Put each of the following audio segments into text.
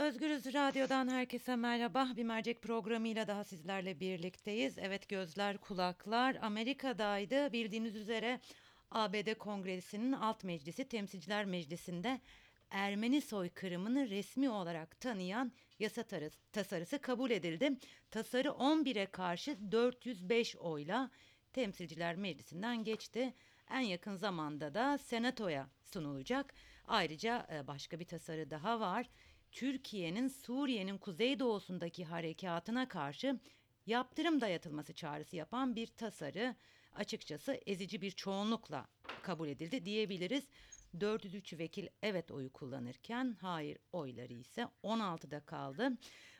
Özgürüz Radyo'dan herkese merhaba. Bir mercek programıyla daha sizlerle birlikteyiz. Evet gözler kulaklar Amerika'daydı. Bildiğiniz üzere ABD Kongresi'nin alt meclisi Temsilciler Meclisi'nde Ermeni soykırımını resmi olarak tanıyan yasa tasarısı kabul edildi. Tasarı 11'e karşı 405 oyla Temsilciler Meclisi'nden geçti. En yakın zamanda da Senato'ya sunulacak. Ayrıca e, başka bir tasarı daha var. Türkiye'nin Suriye'nin kuzeydoğusundaki harekatına karşı yaptırım dayatılması çağrısı yapan bir tasarı açıkçası ezici bir çoğunlukla kabul edildi diyebiliriz. 403 vekil evet oyu kullanırken hayır oyları ise 16'da kaldı.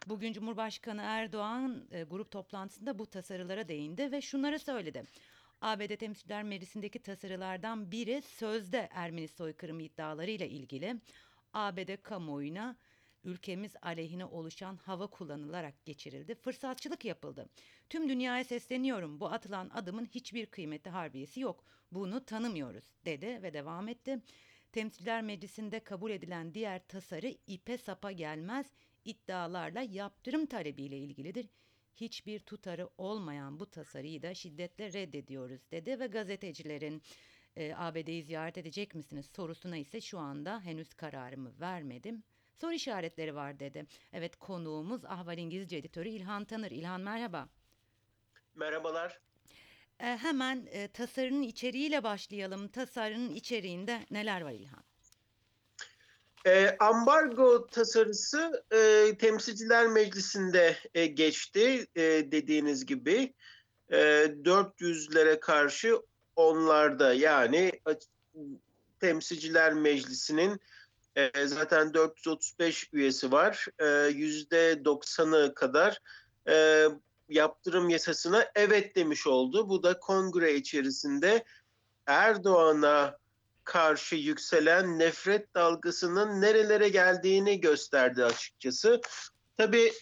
Bugün Cumhurbaşkanı Erdoğan e, grup toplantısında bu tasarılara değindi ve şunları söyledi. ABD Temsilciler Meclisi'ndeki tasarılardan biri sözde Ermeni soykırımı iddialarıyla ilgili ABD kamuoyuna ülkemiz aleyhine oluşan hava kullanılarak geçirildi. Fırsatçılık yapıldı. Tüm dünyaya sesleniyorum. Bu atılan adımın hiçbir kıymeti harbiyesi yok. Bunu tanımıyoruz dedi ve devam etti. Temsilciler Meclisi'nde kabul edilen diğer tasarı ipe sapa gelmez iddialarla yaptırım talebiyle ilgilidir. Hiçbir tutarı olmayan bu tasarıyı da şiddetle reddediyoruz dedi ve gazetecilerin e, ABD'yi ziyaret edecek misiniz sorusuna ise şu anda henüz kararımı vermedim soru işaretleri var dedi. Evet konuğumuz Ahval İngilizce editörü İlhan Tanır. İlhan merhaba. Merhabalar. E, hemen e, tasarının içeriğiyle başlayalım. Tasarının içeriğinde neler var İlhan? E, ambargo tasarısı e, Temsilciler Meclisi'nde e, geçti e, dediğiniz gibi. E, 400'lere karşı onlarda yani Temsilciler Meclisi'nin e, zaten 435 üyesi var. E, %90'ı kadar e, yaptırım yasasına evet demiş oldu. Bu da kongre içerisinde Erdoğan'a karşı yükselen nefret dalgasının nerelere geldiğini gösterdi açıkçası. Tabii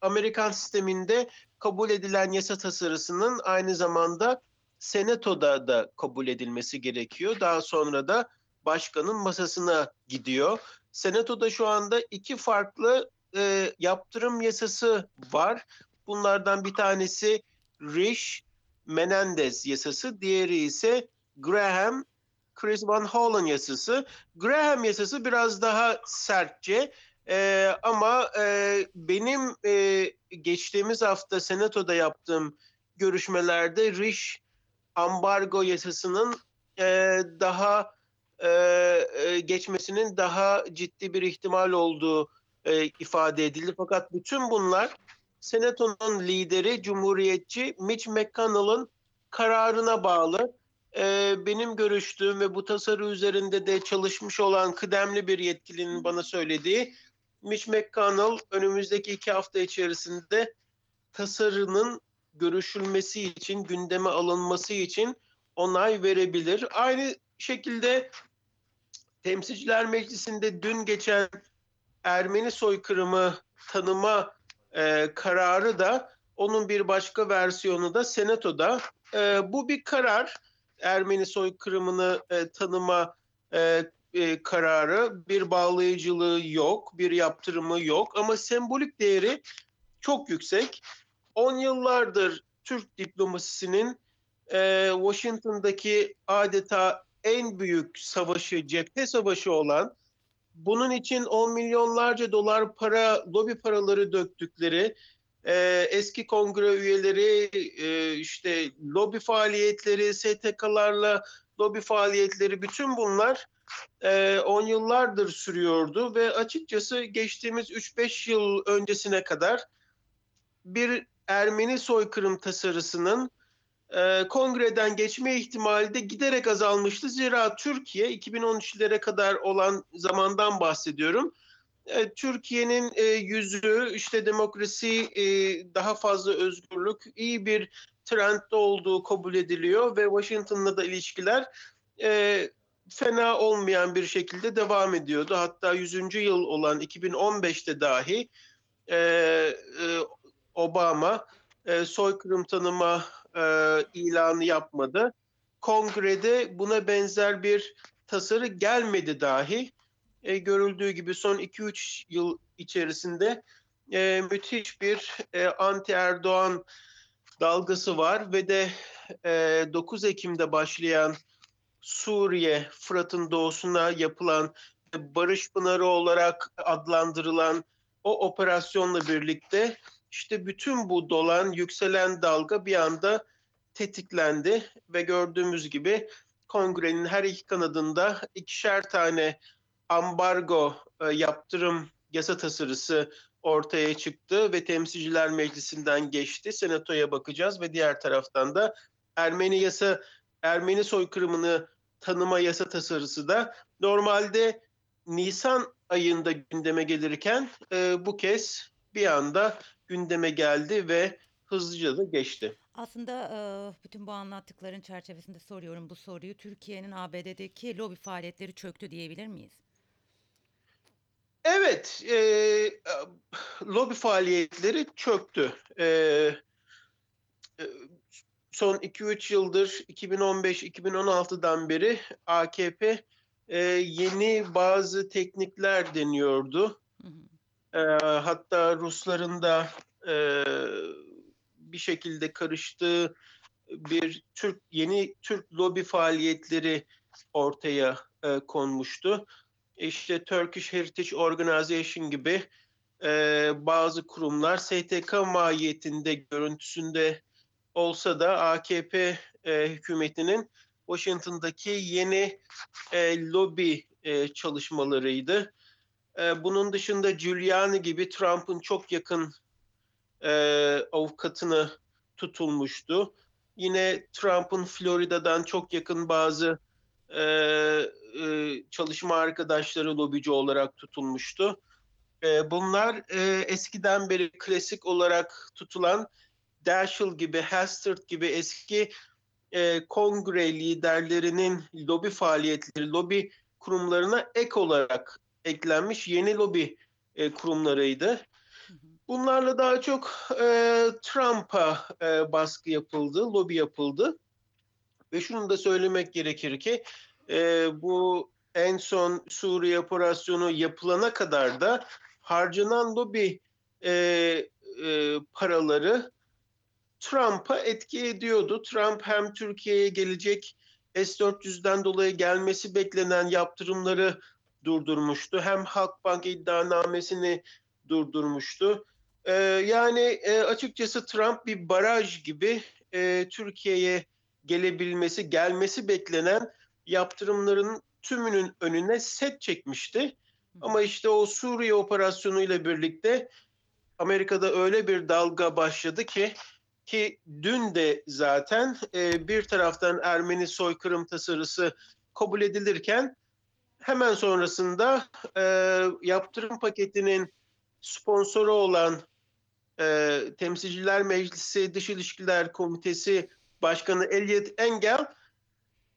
Amerikan sisteminde kabul edilen yasa tasarısının aynı zamanda Senato'da da kabul edilmesi gerekiyor. Daha sonra da başkanın masasına gidiyor. Senato'da şu anda iki farklı e, yaptırım yasası var. Bunlardan bir tanesi Rish Menendez yasası, diğeri ise Graham Chris Van Hollen yasası. Graham yasası biraz daha sertçe e, ama e, benim e, geçtiğimiz hafta Senato'da yaptığım görüşmelerde Rish ambargo yasasının e, daha e, e, geçmesinin daha ciddi bir ihtimal olduğu e, ifade edildi. Fakat bütün bunlar Senato'nun lideri Cumhuriyetçi Mitch McConnell'ın kararına bağlı. E, benim görüştüğüm ve bu tasarı üzerinde de çalışmış olan kıdemli bir yetkilinin bana söylediği Mitch McConnell önümüzdeki iki hafta içerisinde tasarının görüşülmesi için, gündeme alınması için onay verebilir. Aynı şekilde Temsilciler Meclisi'nde dün geçen Ermeni soykırımı tanıma e, kararı da onun bir başka versiyonu da Senato'da. E, bu bir karar. Ermeni soykırımını e, tanıma e, e, kararı bir bağlayıcılığı yok, bir yaptırımı yok ama sembolik değeri çok yüksek. 10 yıllardır Türk diplomasisinin e, Washington'daki adeta en büyük savaşı, cephe savaşı olan bunun için on milyonlarca dolar para, lobi paraları döktükleri, e, eski kongre üyeleri, e, işte lobi faaliyetleri, STK'larla lobi faaliyetleri bütün bunlar 10 e, yıllardır sürüyordu ve açıkçası geçtiğimiz 3-5 yıl öncesine kadar bir Ermeni soykırım tasarısının e, kongreden geçme ihtimali de giderek azalmıştı. Zira Türkiye 2013'lere kadar olan zamandan bahsediyorum. E, Türkiye'nin e, yüzü işte demokrasi, e, daha fazla özgürlük, iyi bir trendde olduğu kabul ediliyor ve Washington'la da ilişkiler e, fena olmayan bir şekilde devam ediyordu. Hatta 100. yıl olan 2015'te dahi e, e, Obama e, soykırım tanıma e, ilanı yapmadı. Kongrede buna benzer bir tasarı gelmedi dahi. e, görüldüğü gibi son 2-3 yıl içerisinde e, müthiş bir e, anti-Erdoğan dalgası var ve de e, 9 Ekim'de başlayan Suriye, Fırat'ın doğusuna yapılan Barış Pınarı olarak adlandırılan o operasyonla birlikte işte bütün bu dolan, yükselen dalga bir anda tetiklendi ve gördüğümüz gibi kongrenin her iki kanadında ikişer tane ambargo e, yaptırım yasa tasarısı ortaya çıktı ve Temsilciler Meclisi'nden geçti. Senatoya bakacağız ve diğer taraftan da Ermeni yasa Ermeni soykırımını tanıma yasa tasarısı da normalde Nisan ayında gündeme gelirken e, bu kez bir anda gündeme geldi ve hızlıca da geçti. Aslında e, bütün bu anlattıkların çerçevesinde soruyorum bu soruyu. Türkiye'nin ABD'deki lobi faaliyetleri çöktü diyebilir miyiz? Evet, e, lobi faaliyetleri çöktü. E, e, son 2-3 yıldır 2015-2016'dan beri AKP e, yeni bazı teknikler deniyordu. Hı hı. E, hatta Rusların da e, bir şekilde karıştığı bir Türk yeni Türk lobi faaliyetleri ortaya e, konmuştu. İşte Turkish Heritage Organization gibi e, bazı kurumlar STK mahiyetinde görüntüsünde olsa da AKP e, hükümetinin Washington'daki yeni e, lobi e, çalışmalarıydı. E, bunun dışında Giuliani gibi Trump'ın çok yakın e, avukatını tutulmuştu. Yine Trump'ın Florida'dan çok yakın bazı e, e, çalışma arkadaşları lobici olarak tutulmuştu. E, bunlar e, eskiden beri klasik olarak tutulan Daschle gibi, Hastert gibi eski e, kongre liderlerinin lobi faaliyetleri, lobi kurumlarına ek olarak eklenmiş yeni lobi e, kurumlarıydı. Bunlarla daha çok e, Trump'a e, baskı yapıldı, lobi yapıldı. Ve şunu da söylemek gerekir ki e, bu en son Suriye operasyonu yapılana kadar da harcanan lobi e, e, paraları Trump'a etki ediyordu. Trump hem Türkiye'ye gelecek S-400'den dolayı gelmesi beklenen yaptırımları durdurmuştu. Hem Halkbank iddianamesini durdurmuştu. Ee, yani e, açıkçası Trump bir baraj gibi e, Türkiye'ye gelebilmesi, gelmesi beklenen yaptırımların tümünün önüne set çekmişti. Ama işte o Suriye operasyonuyla birlikte Amerika'da öyle bir dalga başladı ki ki dün de zaten e, bir taraftan Ermeni soykırım tasarısı kabul edilirken hemen sonrasında e, yaptırım paketinin sponsoru olan e, Temsilciler Meclisi Dış İlişkiler Komitesi Başkanı Elliot Engel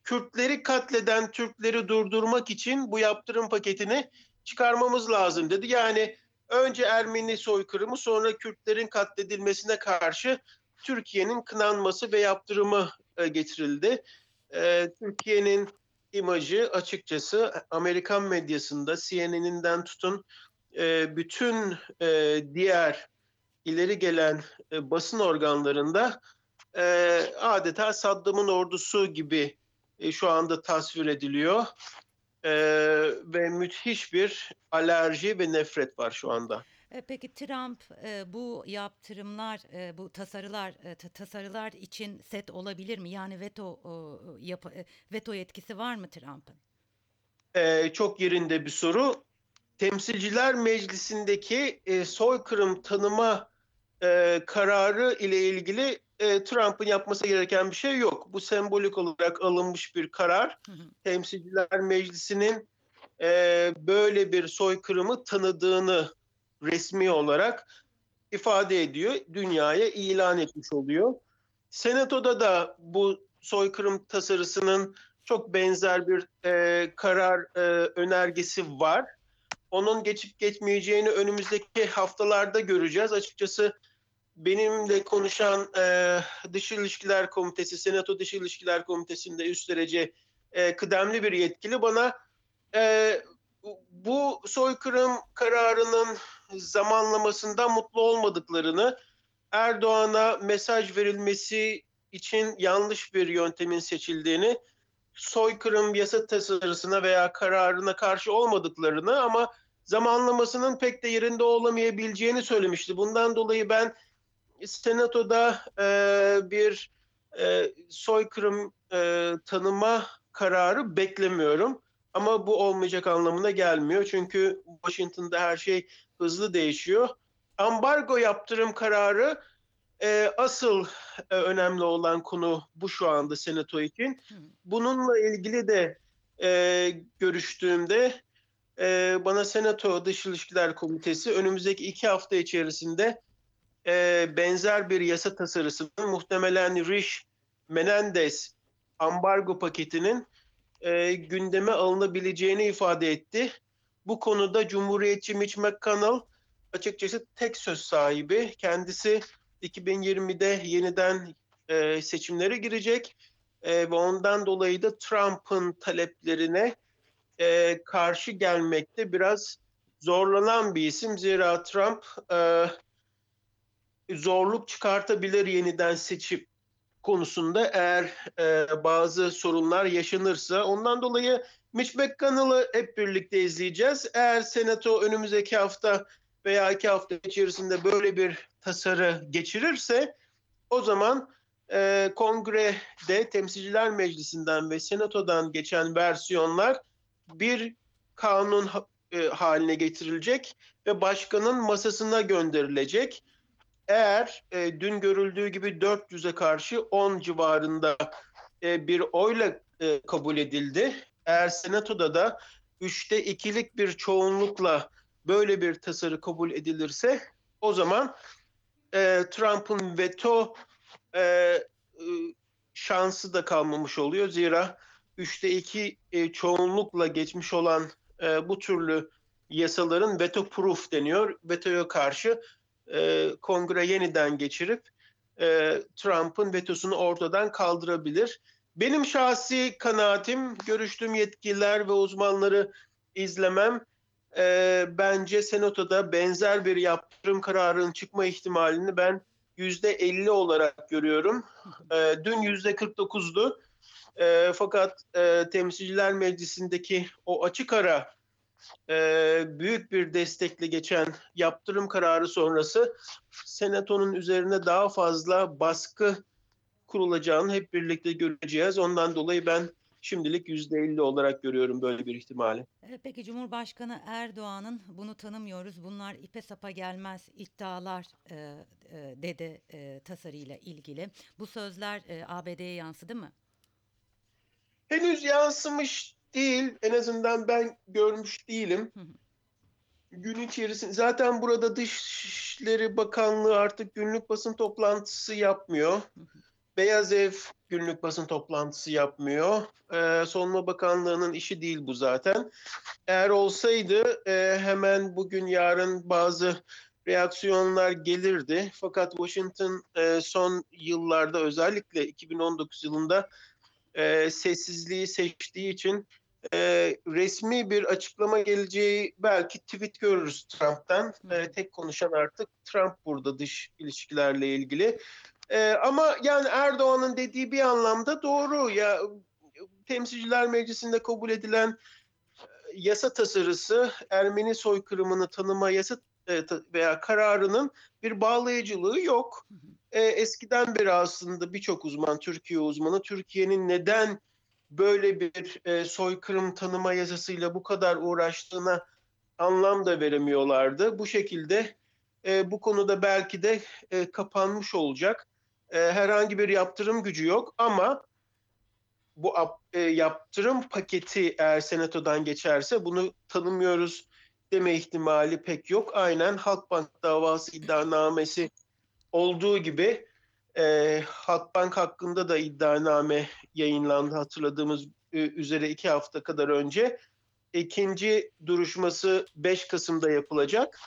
Kürtleri katleden Türkleri durdurmak için bu yaptırım paketini çıkarmamız lazım dedi. Yani önce Ermeni soykırımı sonra Kürtlerin katledilmesine karşı Türkiye'nin kınanması ve yaptırımı e, getirildi. E, Türkiye'nin imajı açıkçası Amerikan medyasında CNN'inden tutun e, bütün e, diğer ileri gelen e, basın organlarında adeta Saddam'ın ordusu gibi şu anda tasvir ediliyor. Ve müthiş bir alerji ve nefret var şu anda. E, Peki Trump e, bu yaptırımlar, e, bu tasarılar, e, ta- tasarılar için set olabilir mi? Yani veto e, yap e, veto yetkisi var mı Trump'ın? Ee, çok yerinde bir soru. Temsilciler Meclisi'ndeki e, soykırım tanıma e, kararı ile ilgili e, Trump'ın yapması gereken bir şey yok. Bu sembolik olarak alınmış bir karar. Hı hı. Temsilciler Meclisi'nin e, böyle bir soykırımı tanıdığını resmi olarak ifade ediyor. Dünyaya ilan etmiş oluyor. Senato'da da bu soykırım tasarısının çok benzer bir e, karar e, önergesi var. Onun geçip geçmeyeceğini önümüzdeki haftalarda göreceğiz. Açıkçası benimle konuşan e, Dış İlişkiler Komitesi, Senato Dış İlişkiler Komitesi'nde üst derece e, kıdemli bir yetkili bana e, bu soykırım kararının zamanlamasında mutlu olmadıklarını, Erdoğan'a mesaj verilmesi için yanlış bir yöntemin seçildiğini, soykırım yasa tasarısına veya kararına karşı olmadıklarını ama zamanlamasının pek de yerinde olamayabileceğini söylemişti. Bundan dolayı ben Senato'da e, bir e, soykırım e, tanıma kararı beklemiyorum. Ama bu olmayacak anlamına gelmiyor. Çünkü Washington'da her şey hızlı değişiyor. Ambargo yaptırım kararı e, asıl e, önemli olan konu bu şu anda Senato için. Bununla ilgili de e, görüştüğümde e, bana Senato Dış İlişkiler Komitesi önümüzdeki iki hafta içerisinde e, benzer bir yasa tasarısının muhtemelen Rish Menendez ambargo paketinin e, gündeme alınabileceğini ifade etti. Bu konuda Cumhuriyetçi Mitch McConnell açıkçası tek söz sahibi. Kendisi 2020'de yeniden e, seçimlere girecek e, ve ondan dolayı da Trump'ın taleplerine e, karşı gelmekte biraz zorlanan bir isim. Zira Trump e, zorluk çıkartabilir yeniden seçim konusunda eğer e, bazı sorunlar yaşanırsa. Ondan dolayı Mitch McConnell'ı hep birlikte izleyeceğiz. Eğer Senato önümüzdeki hafta veya iki hafta içerisinde böyle bir tasarı geçirirse o zaman e, kongrede temsilciler meclisinden ve senatodan geçen versiyonlar bir kanun e, haline getirilecek ve başkanın masasına gönderilecek. Eğer e, dün görüldüğü gibi 400'e karşı 10 civarında e, bir oyla e, kabul edildi. Eğer senatoda da 3'te 2'lik bir çoğunlukla böyle bir tasarı kabul edilirse o zaman e, Trump'ın veto e, şansı da kalmamış oluyor. Zira 3'te 2 e, çoğunlukla geçmiş olan e, bu türlü yasaların veto proof deniyor. Vetoya karşı e, kongre yeniden geçirip e, Trump'ın vetosunu ortadan kaldırabilir. Benim şahsi kanaatim, görüştüğüm yetkililer ve uzmanları izlemem e, bence Senato'da benzer bir yaptırım kararının çıkma ihtimalini ben yüzde 50 olarak görüyorum. E, dün yüzde 49'du. E, fakat e, Temsilciler Meclisi'ndeki o açık ara e, büyük bir destekle geçen yaptırım kararı sonrası Senato'nun üzerine daha fazla baskı kurulacağını hep birlikte göreceğiz. Ondan dolayı ben şimdilik %50 olarak görüyorum böyle bir ihtimali. E, Peki Cumhurbaşkanı Erdoğan'ın bunu tanımıyoruz, bunlar ipe sapa gelmez iddialar e, e, dedi e, tasarıyla ilgili. Bu sözler e, ABD'ye yansıdı mı? Henüz yansımış değil. En azından ben görmüş değilim. Hı hı. Gün içerisinde zaten burada Dışişleri Bakanlığı artık günlük basın toplantısı yapmıyor. Hı hı. Beyaz Ev günlük basın toplantısı yapmıyor. Ee, Savunma Bakanlığı'nın işi değil bu zaten. Eğer olsaydı e, hemen bugün yarın bazı reaksiyonlar gelirdi. Fakat Washington e, son yıllarda özellikle 2019 yılında e, sessizliği seçtiği için e, resmi bir açıklama geleceği belki tweet görürüz Trump'tan. E, tek konuşan artık Trump burada dış ilişkilerle ilgili. E, ama yani Erdoğan'ın dediği bir anlamda doğru. Ya Temsilciler Meclisi'nde kabul edilen e, yasa tasarısı Ermeni soykırımını tanıma yasa e, veya kararının bir bağlayıcılığı yok. E, eskiden beri aslında birçok uzman, Türkiye uzmanı Türkiye'nin neden böyle bir e, soykırım tanıma yasasıyla bu kadar uğraştığına anlam da veremiyorlardı. Bu şekilde e, bu konuda belki de e, kapanmış olacak. E, herhangi bir yaptırım gücü yok ama bu e, yaptırım paketi eğer senatodan geçerse bunu tanımıyoruz deme ihtimali pek yok. Aynen Halkbank davası iddianamesi olduğu gibi e, Halkbank hakkında da iddianame yayınlandı hatırladığımız üzere iki hafta kadar önce. İkinci duruşması 5 Kasım'da yapılacak.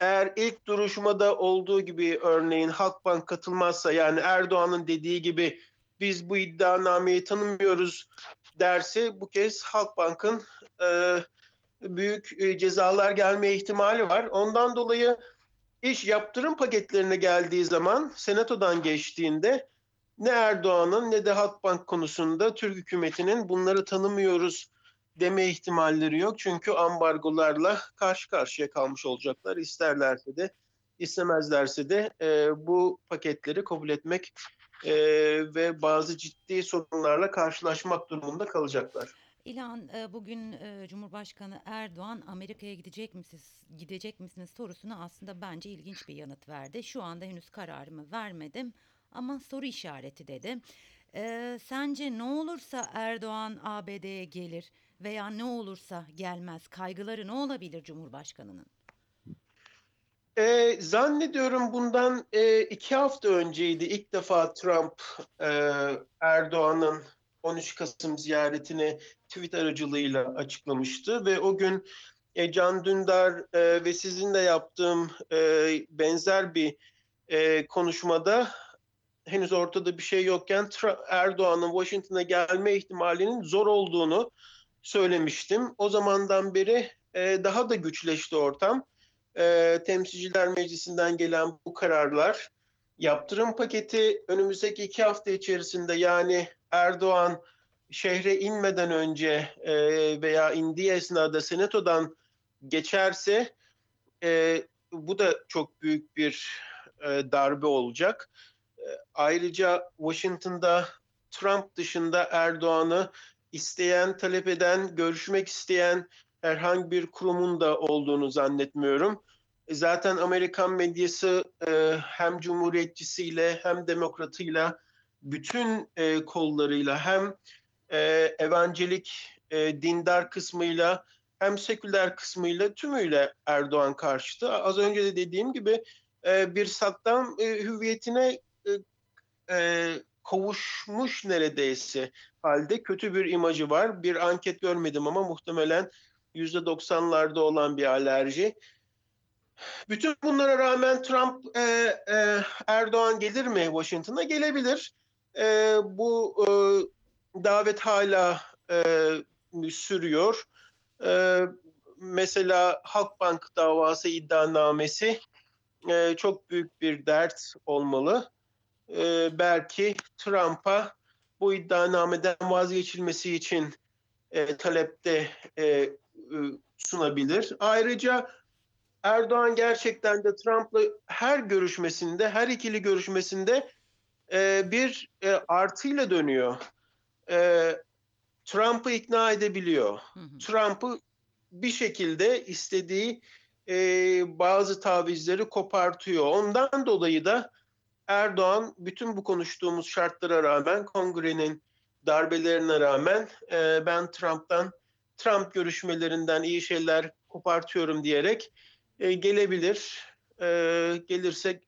Eğer ilk duruşmada olduğu gibi örneğin Halkbank katılmazsa yani Erdoğan'ın dediği gibi biz bu iddianameyi tanımıyoruz derse bu kez Halkbank'ın e, büyük e, cezalar gelme ihtimali var. Ondan dolayı iş yaptırım paketlerine geldiği zaman senatodan geçtiğinde ne Erdoğan'ın ne de Halkbank konusunda Türk hükümetinin bunları tanımıyoruz deme ihtimalleri yok. Çünkü ambargolarla karşı karşıya kalmış olacaklar. İsterlerse de istemezlerse de e, bu paketleri kabul etmek e, ve bazı ciddi sorunlarla karşılaşmak durumunda kalacaklar. İlhan e, bugün e, Cumhurbaşkanı Erdoğan Amerika'ya gidecek misiniz gidecek misiniz sorusuna aslında bence ilginç bir yanıt verdi. Şu anda henüz kararımı vermedim ama soru işareti dedi. E, sence ne olursa Erdoğan ABD'ye gelir veya ne olursa gelmez kaygıları ne olabilir Cumhurbaşkanı'nın? E, zannediyorum bundan e, iki hafta önceydi ilk defa Trump e, Erdoğan'ın 13 Kasım ziyaretini tweet aracılığıyla açıklamıştı ve o gün e, Can Dündar e, ve sizinle yaptığım e, benzer bir e, konuşmada henüz ortada bir şey yokken Erdoğan'ın Washington'a gelme ihtimalinin zor olduğunu söylemiştim. O zamandan beri e, daha da güçleşti ortam. E, Temsilciler Meclisi'nden gelen bu kararlar yaptırım paketi önümüzdeki iki hafta içerisinde yani Erdoğan şehre inmeden önce e, veya indiği esnada senatodan geçerse e, bu da çok büyük bir e, darbe olacak. E, ayrıca Washington'da Trump dışında Erdoğan'ı isteyen, talep eden, görüşmek isteyen herhangi bir kurumun da olduğunu zannetmiyorum. E, zaten Amerikan medyası e, hem cumhuriyetçisiyle hem demokratıyla bütün e, kollarıyla hem e, evangelik e, dindar kısmıyla hem seküler kısmıyla tümüyle Erdoğan karşıtı. Az önce de dediğim gibi e, bir Saddam e, hüviyetine e, e, kavuşmuş neredeyse halde kötü bir imajı var. Bir anket görmedim ama muhtemelen %90'larda olan bir alerji. Bütün bunlara rağmen Trump e, e, Erdoğan gelir mi Washington'a? Gelebilir. E, bu e, davet hala e, sürüyor. E, mesela Halkbank davası iddianamesi e, çok büyük bir dert olmalı. E, belki Trump'a bu iddianameden vazgeçilmesi için e, talepte e, sunabilir. Ayrıca Erdoğan gerçekten de Trump'la her görüşmesinde, her ikili görüşmesinde e, bir e, artıyla dönüyor. E, Trump'ı ikna edebiliyor. Trump'ı bir şekilde istediği e, bazı tavizleri kopartıyor. Ondan dolayı da Erdoğan bütün bu konuştuğumuz şartlara rağmen, kongrenin darbelerine rağmen e, ben Trump'tan, Trump görüşmelerinden iyi şeyler kopartıyorum diyerek e, gelebilir. E, gelirse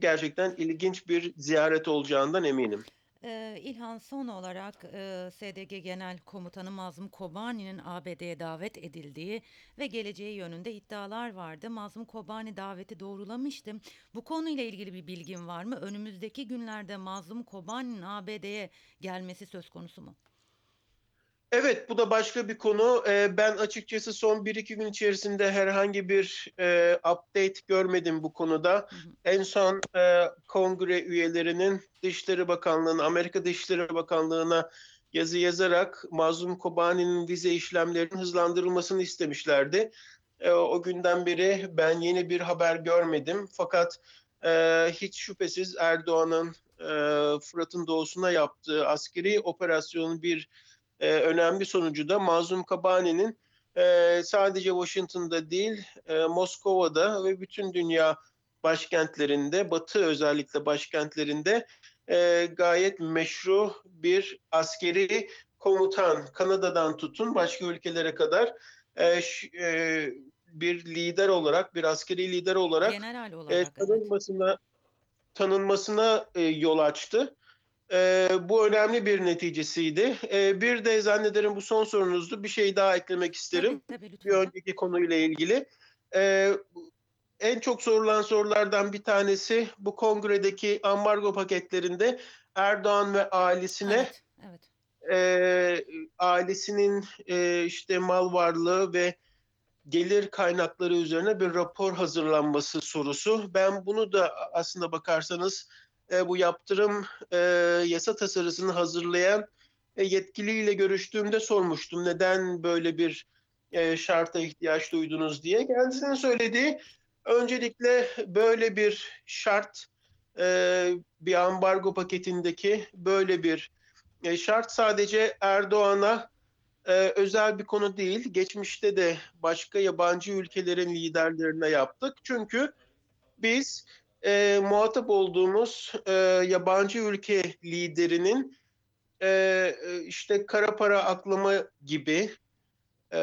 gerçekten ilginç bir ziyaret olacağından eminim. Ee, İlhan son olarak e, SDG Genel Komutanı Mazlum Kobani'nin ABD'ye davet edildiği ve geleceği yönünde iddialar vardı. Mazlum Kobani daveti doğrulamıştı. Bu konuyla ilgili bir bilgin var mı? Önümüzdeki günlerde Mazlum Kobani'nin ABD'ye gelmesi söz konusu mu? Evet, bu da başka bir konu. Ee, ben açıkçası son 1-2 gün içerisinde herhangi bir e, update görmedim bu konuda. Hı hı. En son e, kongre üyelerinin Dışişleri Bakanlığı'na, Amerika Dışişleri Bakanlığı'na yazı yazarak Mazlum Kobani'nin vize işlemlerinin hızlandırılmasını istemişlerdi. E, o günden beri ben yeni bir haber görmedim. Fakat e, hiç şüphesiz Erdoğan'ın e, Fırat'ın doğusuna yaptığı askeri operasyonun bir e, önemli sonucu da Mazlum Kabani'nin e, sadece Washington'da değil e, Moskova'da ve bütün dünya başkentlerinde, Batı özellikle başkentlerinde e, gayet meşru bir askeri komutan, Kanada'dan tutun başka ülkelere kadar e, e, bir lider olarak, bir askeri lider olarak, General olarak e, tanınmasına, evet. tanınmasına e, yol açtı. E, bu önemli bir neticesiydi. E, bir de zannederim bu son sorunuzdu. Bir şey daha eklemek isterim. Tabii, tabii, bir önceki konuyla ilgili. E, en çok sorulan sorulardan bir tanesi bu kongredeki ambargo paketlerinde Erdoğan ve ailesine evet, evet. E, ailesinin e, işte mal varlığı ve gelir kaynakları üzerine bir rapor hazırlanması sorusu. Ben bunu da aslında bakarsanız e, bu yaptırım e, yasa tasarısını hazırlayan e, yetkiliyle görüştüğümde sormuştum. Neden böyle bir e, şarta ihtiyaç duydunuz diye. Kendisinin söylediği öncelikle böyle bir şart e, bir ambargo paketindeki böyle bir e, şart sadece Erdoğan'a e, özel bir konu değil. Geçmişte de başka yabancı ülkelerin liderlerine yaptık. Çünkü biz e, muhatap olduğumuz e, yabancı ülke liderinin e, işte kara para aklama gibi e,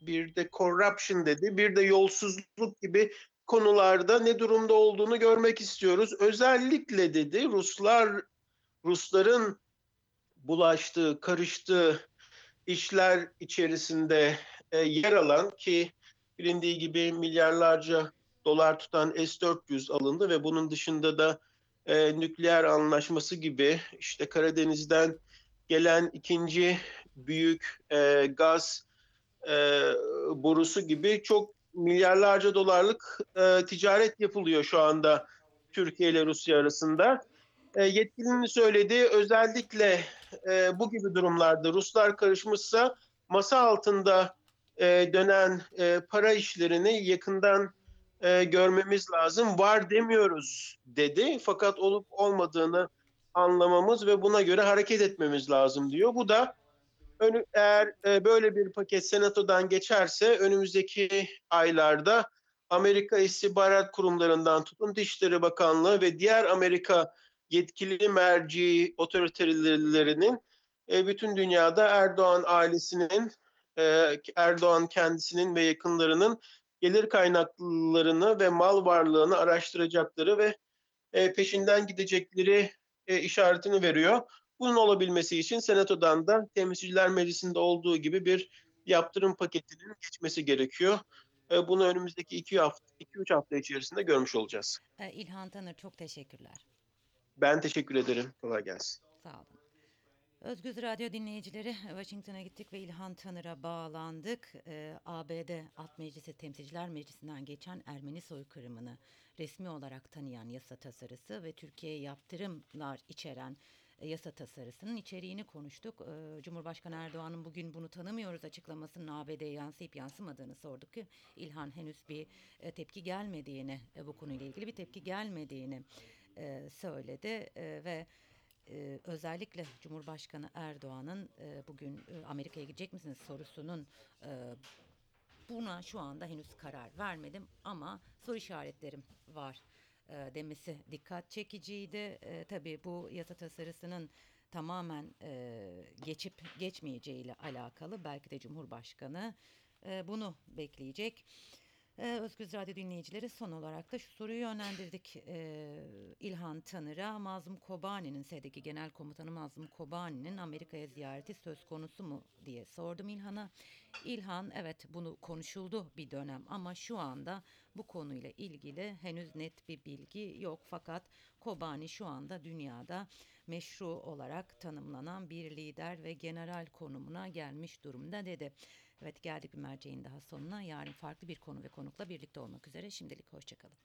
bir de corruption dedi, bir de yolsuzluk gibi konularda ne durumda olduğunu görmek istiyoruz. Özellikle dedi Ruslar Rusların bulaştığı, karıştığı işler içerisinde e, yer alan ki bilindiği gibi milyarlarca dolar tutan S-400 alındı ve bunun dışında da e, nükleer anlaşması gibi işte Karadeniz'den gelen ikinci büyük e, gaz e, borusu gibi çok milyarlarca dolarlık e, ticaret yapılıyor şu anda Türkiye ile Rusya arasında. E, yetkilinin söylediği özellikle e, bu gibi durumlarda Ruslar karışmışsa masa altında e, dönen e, para işlerini yakından e, görmemiz lazım. Var demiyoruz dedi fakat olup olmadığını anlamamız ve buna göre hareket etmemiz lazım diyor. Bu da önü, eğer e, böyle bir paket senatodan geçerse önümüzdeki aylarda Amerika istihbarat kurumlarından tutun Dışişleri Bakanlığı ve diğer Amerika yetkili merci otoritelerinin e, bütün dünyada Erdoğan ailesinin, e, Erdoğan kendisinin ve yakınlarının gelir kaynaklarını ve mal varlığını araştıracakları ve e, peşinden gidecekleri e, işaretini veriyor. Bunun olabilmesi için Senato'dan da Temsilciler Meclisi'nde olduğu gibi bir yaptırım paketinin geçmesi gerekiyor. E, bunu önümüzdeki 2 hafta 2-3 hafta içerisinde görmüş olacağız. E, İlhan Tanır çok teşekkürler. Ben teşekkür ederim. Kolay gelsin. Sağ olun. Özgüz Radyo dinleyicileri Washington'a gittik ve İlhan Tanır'a bağlandık. Ee, ABD Alt Meclisi Temsilciler Meclisi'nden geçen Ermeni soykırımını resmi olarak tanıyan yasa tasarısı ve Türkiye'ye yaptırımlar içeren e, yasa tasarısının içeriğini konuştuk. Ee, Cumhurbaşkanı Erdoğan'ın bugün bunu tanımıyoruz açıklamasının ABD'ye yansıyıp yansımadığını sorduk ki İlhan henüz bir e, tepki gelmediğini, e, bu konuyla ilgili bir tepki gelmediğini söyledi ve e, özellikle Cumhurbaşkanı Erdoğan'ın e, bugün e, Amerika'ya gidecek misiniz sorusunun e, buna şu anda henüz karar vermedim ama soru işaretlerim var e, demesi dikkat çekiciydi. E, tabii bu yasa tasarısının tamamen e, geçip geçmeyeceğiyle alakalı belki de Cumhurbaşkanı e, bunu bekleyecek. Ee, Özgür Radyo dinleyicileri son olarak da şu soruyu yönlendirdik ee, İlhan Tanır'a. Mazlum Kobani'nin, SED'deki Genel Komutanı Mazlum Kobani'nin Amerika'ya ziyareti söz konusu mu diye sordum İlhan'a. İlhan evet bunu konuşuldu bir dönem ama şu anda bu konuyla ilgili henüz net bir bilgi yok. Fakat Kobani şu anda dünyada meşru olarak tanımlanan bir lider ve general konumuna gelmiş durumda dedi. Evet geldik bir merceğin daha sonuna. Yarın farklı bir konu ve konukla birlikte olmak üzere. Şimdilik hoşçakalın.